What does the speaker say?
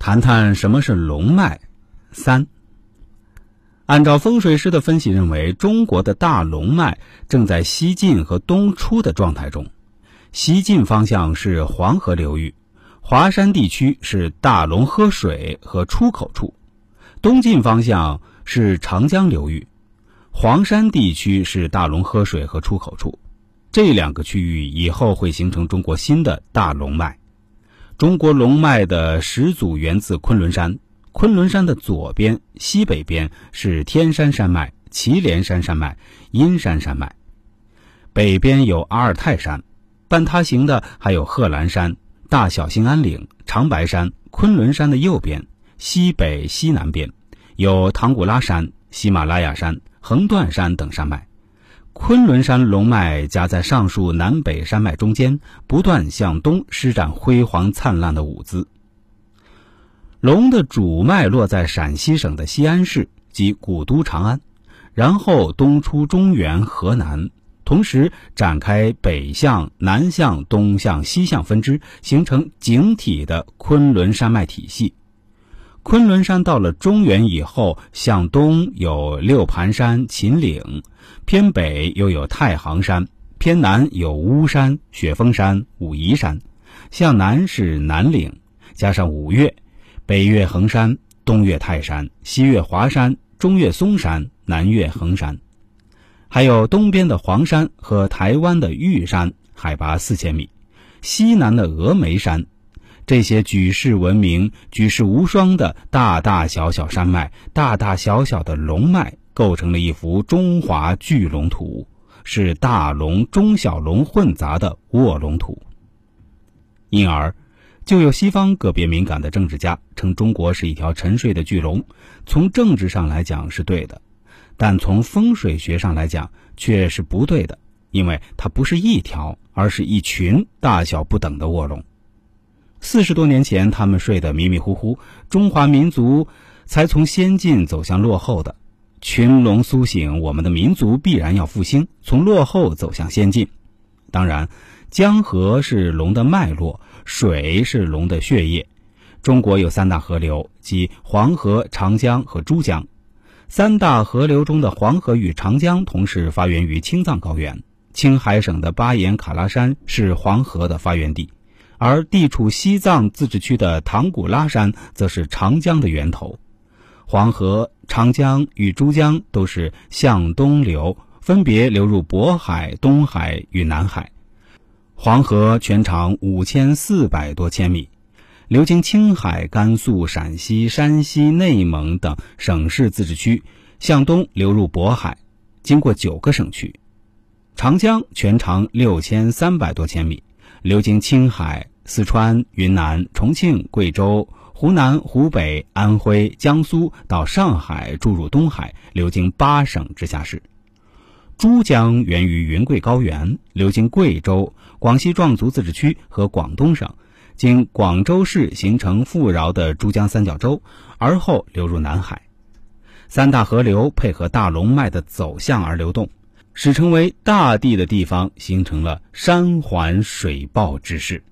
谈谈什么是龙脉。三，按照风水师的分析认为，中国的大龙脉正在西进和东出的状态中。西进方向是黄河流域，华山地区是大龙喝水和出口处；东进方向是长江流域，黄山地区是大龙喝水和出口处。这两个区域以后会形成中国新的大龙脉。中国龙脉的始祖源自昆仑山，昆仑山的左边、西北边是天山山脉、祁连山山脉、阴山山脉，北边有阿尔泰山，伴它行的还有贺兰山、大小兴安岭、长白山。昆仑山的右边、西北、西南边有唐古拉山、喜马拉雅山、横断山等山脉。昆仑山龙脉夹在上述南北山脉中间，不断向东施展辉煌灿烂的舞姿。龙的主脉落在陕西省的西安市及古都长安，然后东出中原河南，同时展开北向、南向、东向、西向分支，形成井体的昆仑山脉体系。昆仑山到了中原以后，向东有六盘山、秦岭，偏北又有太行山，偏南有巫山、雪峰山、武夷山，向南是南岭，加上五岳，北岳衡山，东岳泰山，西岳华山，中岳嵩山，南岳衡山，还有东边的黄山和台湾的玉山，海拔四千米，西南的峨眉山。这些举世闻名、举世无双的大大小小山脉、大大小小的龙脉，构成了一幅中华巨龙图，是大龙、中小龙混杂的卧龙图。因而，就有西方个别敏感的政治家称中国是一条沉睡的巨龙。从政治上来讲是对的，但从风水学上来讲却是不对的，因为它不是一条，而是一群大小不等的卧龙。四十多年前，他们睡得迷迷糊糊，中华民族才从先进走向落后的。群龙苏醒，我们的民族必然要复兴，从落后走向先进。当然，江河是龙的脉络，水是龙的血液。中国有三大河流，即黄河、长江和珠江。三大河流中的黄河与长江同时发源于青藏高原，青海省的巴颜喀拉山是黄河的发源地。而地处西藏自治区的唐古拉山，则是长江的源头。黄河、长江与珠江都是向东流，分别流入渤海、东海与南海。黄河全长五千四百多千米，流经青海、甘肃、陕西、山西、内蒙等省市自治区，向东流入渤海，经过九个省区。长江全长六千三百多千米，流经青海。四川、云南、重庆、贵州、湖南、湖北、安徽、江苏到上海，注入东海，流经八省直辖市。珠江源于云贵高原，流经贵州、广西壮族自治区和广东省，经广州市形成富饶的珠江三角洲，而后流入南海。三大河流配合大龙脉的走向而流动，使成为大地的地方形成了山环水抱之势。